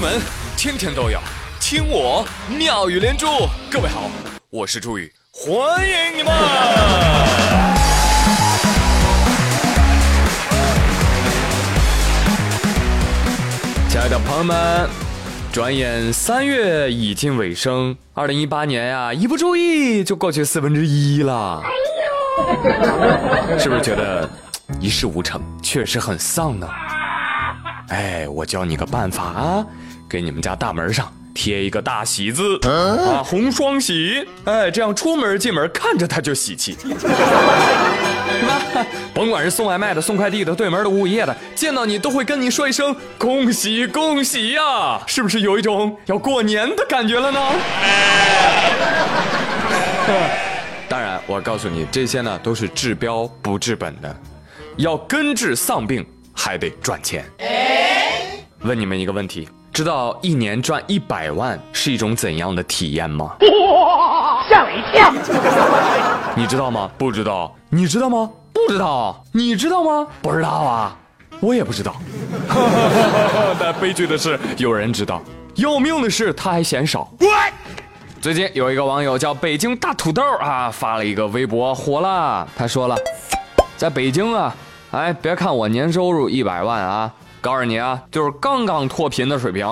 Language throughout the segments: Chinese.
门天天都有听我妙语连珠。各位好，我是朱宇，欢迎你们！亲爱的朋友们，转眼三月已经尾声，二零一八年呀，一不注意就过去四分之一了。是不是觉得一事无成，确实很丧呢？哎，我教你个办法啊，给你们家大门上贴一个大喜字啊，红双喜，哎，这样出门进门看着它就喜气。甭管是送外卖的、送快递的、对门的、物业的，见到你都会跟你说一声恭喜恭喜呀，是不是有一种要过年的感觉了呢？当然，我告诉你，这些呢都是治标不治本的，要根治丧病还得赚钱。问你们一个问题：知道一年赚一百万是一种怎样的体验吗？吓我一跳！你知道吗？不知道。你知道吗？不知道。你知道吗？不知道啊。我也不知道。但悲剧的是，有人知道；要命的是，他还嫌少。最近有一个网友叫北京大土豆啊，发了一个微博火了。他说了，在北京啊，哎，别看我年收入一百万啊，告诉你啊，就是刚刚脱贫的水平，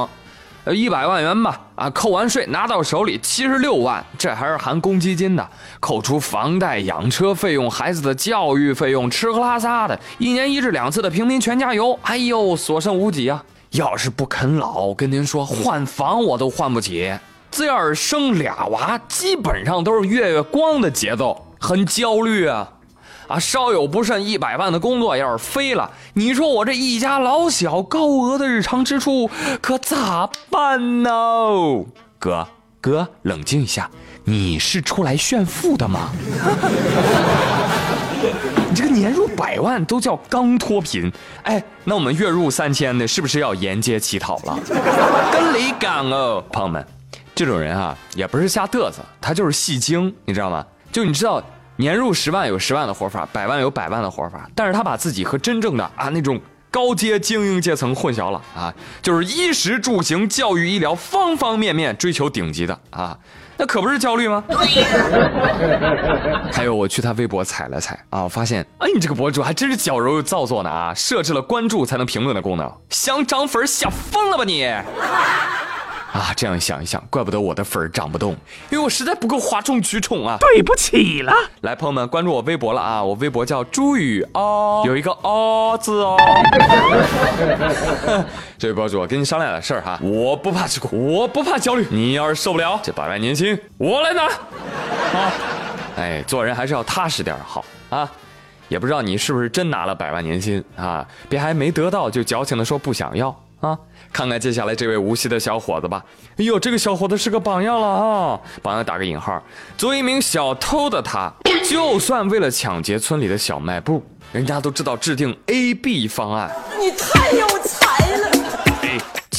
呃，一百万元吧，啊，扣完税拿到手里七十六万，这还是含公积金的，扣除房贷、养车费用、孩子的教育费用、吃喝拉撒的，一年一至两次的平民全家游，哎呦，所剩无几啊！要是不啃老，跟您说换房我都换不起。这要是生俩娃，基本上都是月月光的节奏，很焦虑啊！啊，稍有不慎，一百万的工作要是飞了，你说我这一家老小高额的日常支出可咋办呢？哥哥，冷静一下，你是出来炫富的吗？你 这个年入百万都叫刚脱贫，哎，那我们月入三千的，是不是要沿街乞讨了？跟你讲哦，朋友们。这种人啊，也不是瞎嘚瑟，他就是戏精，你知道吗？就你知道，年入十万有十万的活法，百万有百万的活法，但是他把自己和真正的啊那种高阶精英阶层混淆了啊，就是衣食住行、教育、医疗方方面面追求顶级的啊，那可不是焦虑吗？还有，我去他微博踩了踩啊，我发现，哎，你这个博主还真是矫揉造作呢啊，设置了关注才能评论的功能，想涨粉想疯了吧你？啊，这样想一想，怪不得我的粉儿涨不动，因为我实在不够哗众取宠啊！对不起了，来，朋友们关注我微博了啊！我微博叫朱宇哦，有一个哦字哦。这位博主，我跟你商量点事儿哈，我不怕吃苦，我不怕焦虑，你要是受不了这百万年薪，我来拿。啊，哎，做人还是要踏实点好啊！也不知道你是不是真拿了百万年薪啊？别还没得到就矫情的说不想要。啊，看看接下来这位无锡的小伙子吧。哎呦，这个小伙子是个榜样了啊！榜样打个引号。作为一名小偷的他，就算为了抢劫村里的小卖部，人家都知道制定 A、B 方案。你太有钱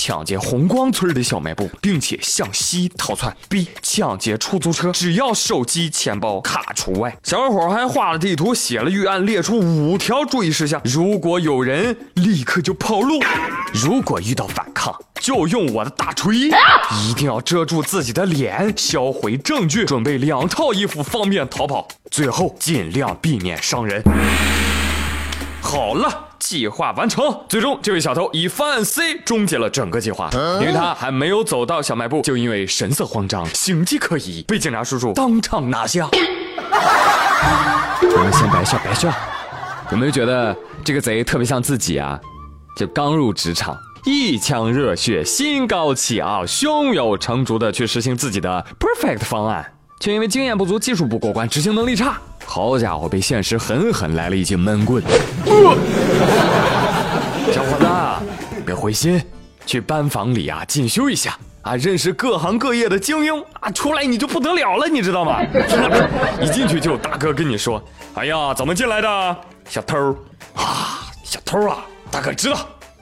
抢劫红光村的小卖部，并且向西逃窜。B 抢劫出租车，只要手机、钱包、卡除外。小伙还画了地图，写了预案，列出五条注意事项。如果有人，立刻就跑路。如果遇到反抗，就用我的大锤，一定要遮住自己的脸，销毁证据，准备两套衣服，方便逃跑。最后尽量避免伤人。好了，计划完成。最终，这位小偷以方案 C 终结了整个计划，因为他还没有走到小卖部，就因为神色慌张、形迹可疑，被警察叔叔当场拿下。我们先白笑白笑，有没有觉得这个贼特别像自己啊？就刚入职场，一腔热血，心高气傲，胸有成竹的去实行自己的 perfect 方案，却因为经验不足、技术不过关、执行能力差，好家伙，被现实狠狠来了一记闷棍。小伙子，别灰心，去班房里啊进修一下啊，认识各行各业的精英啊，出来你就不得了了，你知道吗？一进去就有大哥跟你说：“哎呀，怎么进来的？小偷啊，小偷啊！”大哥知道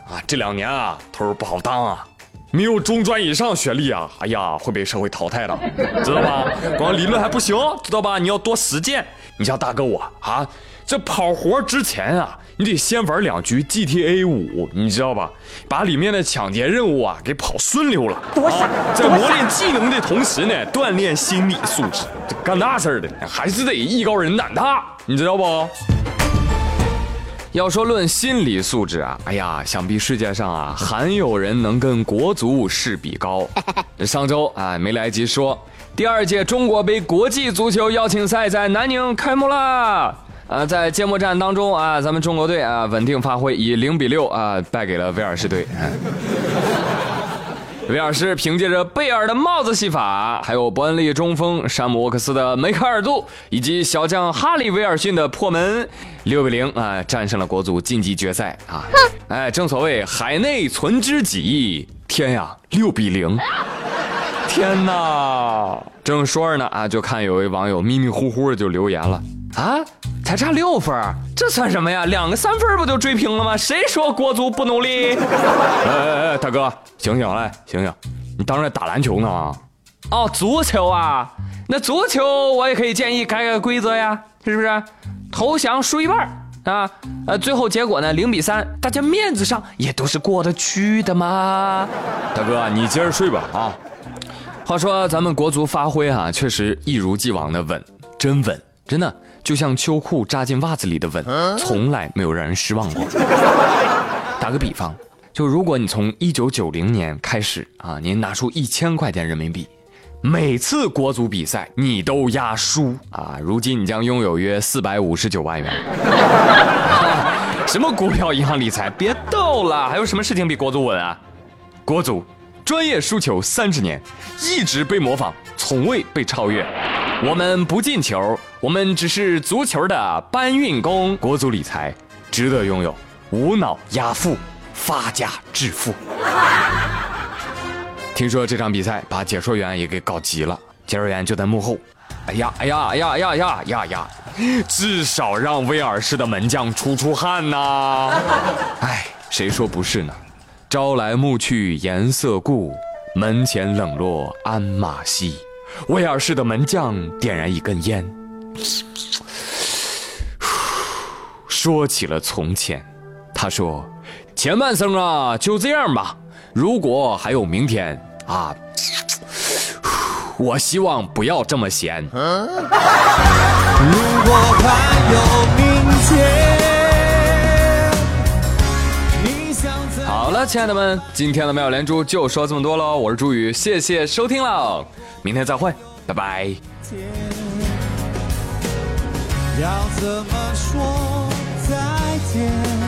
啊，这两年啊，偷不好当啊，没有中专以上学历啊，哎呀，会被社会淘汰的，知道吧？光理论还不行，知道吧？你要多实践。你像大哥我啊，这跑活之前啊，你得先玩两局 GTA 五，你知道吧？把里面的抢劫任务啊给跑顺溜了。多傻！在磨练技能的同时呢，锻炼心理素质。这干大事儿的还是得艺高人胆大，你知道不？要说论心理素质啊，哎呀，想必世界上啊，罕有人能跟国足势比高。上周啊，没来及说，第二届中国杯国际足球邀请赛在南宁开幕啦。啊，在揭幕战当中啊，咱们中国队啊稳定发挥，以零比六啊败给了威尔士队。威尔士凭借着贝尔的帽子戏法，还有伯恩利中锋山姆沃克斯的梅开二度，以及小将哈利威尔逊的破门，六比零啊战胜了国足晋级决赛啊！哎，正所谓海内存知己，天呀，六比零！天哪！正说着呢啊，就看有位网友迷迷糊糊的就留言了啊，才差六分，这算什么呀？两个三分不就追平了吗？谁说国足不努力？哎哎哎，大哥，醒醒来，醒醒！你当然打篮球呢？哦，足球啊，那足球我也可以建议改改规则呀，是不是？投降输一半啊，呃，最后结果呢零比三，大家面子上也都是过得去的嘛。大哥，你接着睡吧啊。话说咱们国足发挥啊，确实一如既往的稳，真稳，真的就像秋裤扎进袜子里的吻，从来没有让人失望过。打个比方，就如果你从一九九零年开始啊，您拿出一千块钱人民币，每次国足比赛你都压输啊，如今你将拥有约四百五十九万元。什么股票、银行理财，别逗了，还有什么事情比国足稳啊？国足。专业输球三十年，一直被模仿，从未被超越。我们不进球，我们只是足球的搬运工。国足理财，值得拥有，无脑压富，发家致富。听说这场比赛把解说员也给搞急了，解说员就在幕后。哎呀，哎呀，哎呀，呀呀呀呀！至少让威尔士的门将出出汗呐！哎，谁说不是呢？朝来暮去颜色故，门前冷落鞍马稀。威尔士的门将点燃一根烟，说起了从前。他说：“前半生啊，就这样吧。如果还有明天啊，我希望不要这么闲。”如果还有明天。亲爱的们，今天的妙连珠就说这么多喽。我是朱宇，谢谢收听了，明天再会，拜拜。要怎么说再见？